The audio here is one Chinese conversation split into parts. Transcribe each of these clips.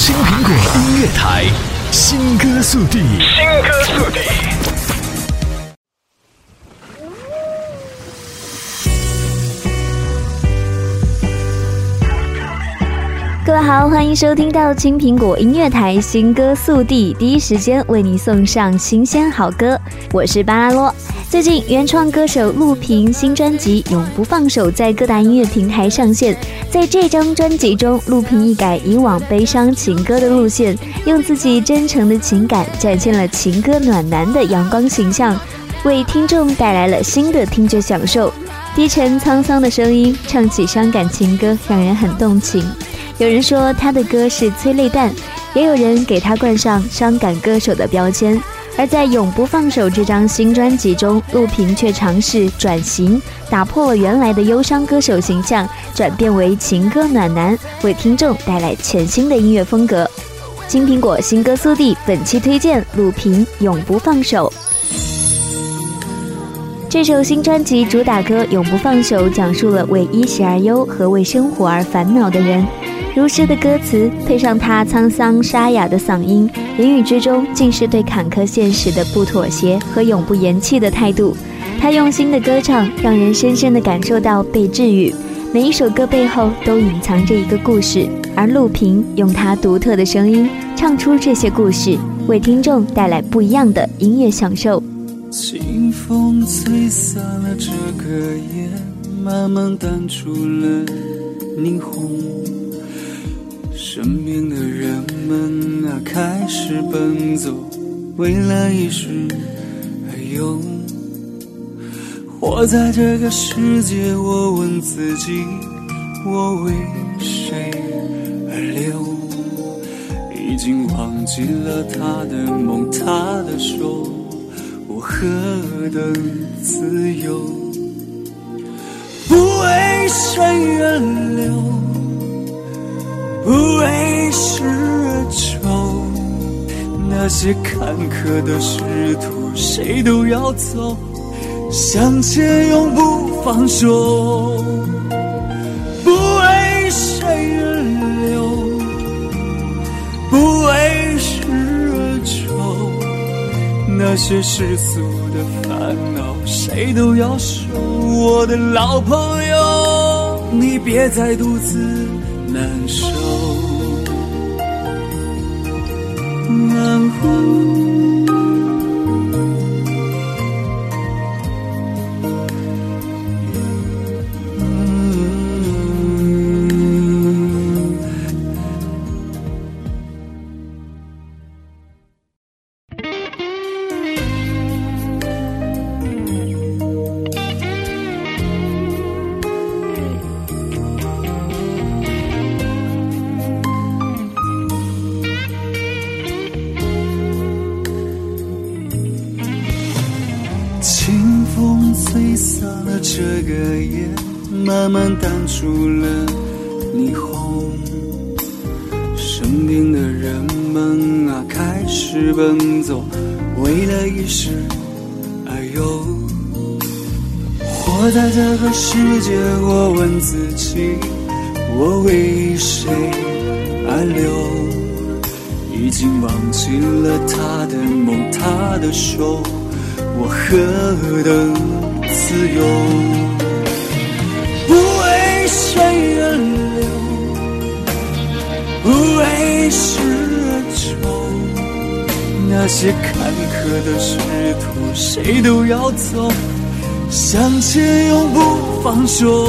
青苹果音乐台，新歌速递，新歌速递。各位好，欢迎收听到青苹果音乐台新歌速递，第一时间为你送上新鲜好歌。我是巴拉罗。最近，原创歌手陆平新专辑《永不放手》在各大音乐平台上线。在这张专辑中，陆平一改以往悲伤情歌的路线，用自己真诚的情感展现了情歌暖男的阳光形象，为听众带来了新的听觉享受。低沉沧桑的声音唱起伤感情歌，让人很动情。有人说他的歌是催泪弹，也有人给他冠上伤感歌手的标签。而在《永不放手》这张新专辑中，陆平却尝试转型，打破了原来的忧伤歌手形象，转变为情歌暖男，为听众带来全新的音乐风格。金苹果新歌速递，本期推荐陆平《永不放手》。这首新专辑主打歌《永不放手》讲述了为衣食而忧和为生活而烦恼的人。如诗的歌词配上他沧桑沙哑的嗓音，言语之中尽是对坎坷现实的不妥协和永不言弃的态度。他用心的歌唱，让人深深的感受到被治愈。每一首歌背后都隐藏着一个故事，而陆平用他独特的声音唱出这些故事，为听众带来不一样的音乐享受。清风吹散了这个夜，慢慢淡出了霓虹。身边的人们啊，开始奔走，为了一时而游。活在这个世界，我问自己，我为谁而流？已经忘记了他的梦，他的手，我何等自由，不为谁而流。不为世而愁，那些坎坷的仕途，谁都要走，向前永不放手。不为谁而流，不为世而愁，那些世俗的烦恼，谁都要受。我的老朋友，你别再独自难收难换清风吹散了这个夜。慢慢淡出了霓虹，身边的人们啊开始奔走，为了一时而游。活在这个世界，我问自己，我为谁而流？已经忘记了他的梦，他的手，我何等自由。不为谁而流？不为世而愁。那些坎坷的仕途，谁都要走，向前永不放手。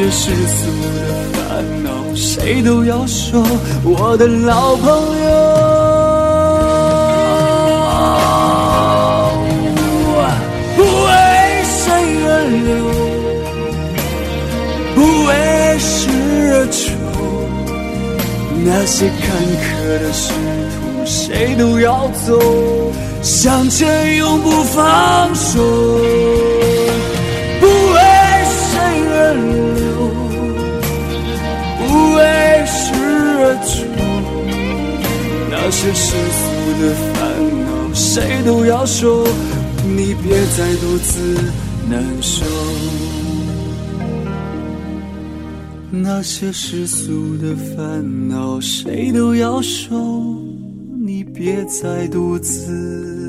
些世俗的烦恼，谁都要说。我的老朋友。不为谁而流，不为谁而愁那些坎坷的仕途，谁都要走，向前永不放手。那些世俗的烦恼，谁都要说。你别再独自难受。那些世俗的烦恼，谁都要说。你别再独自。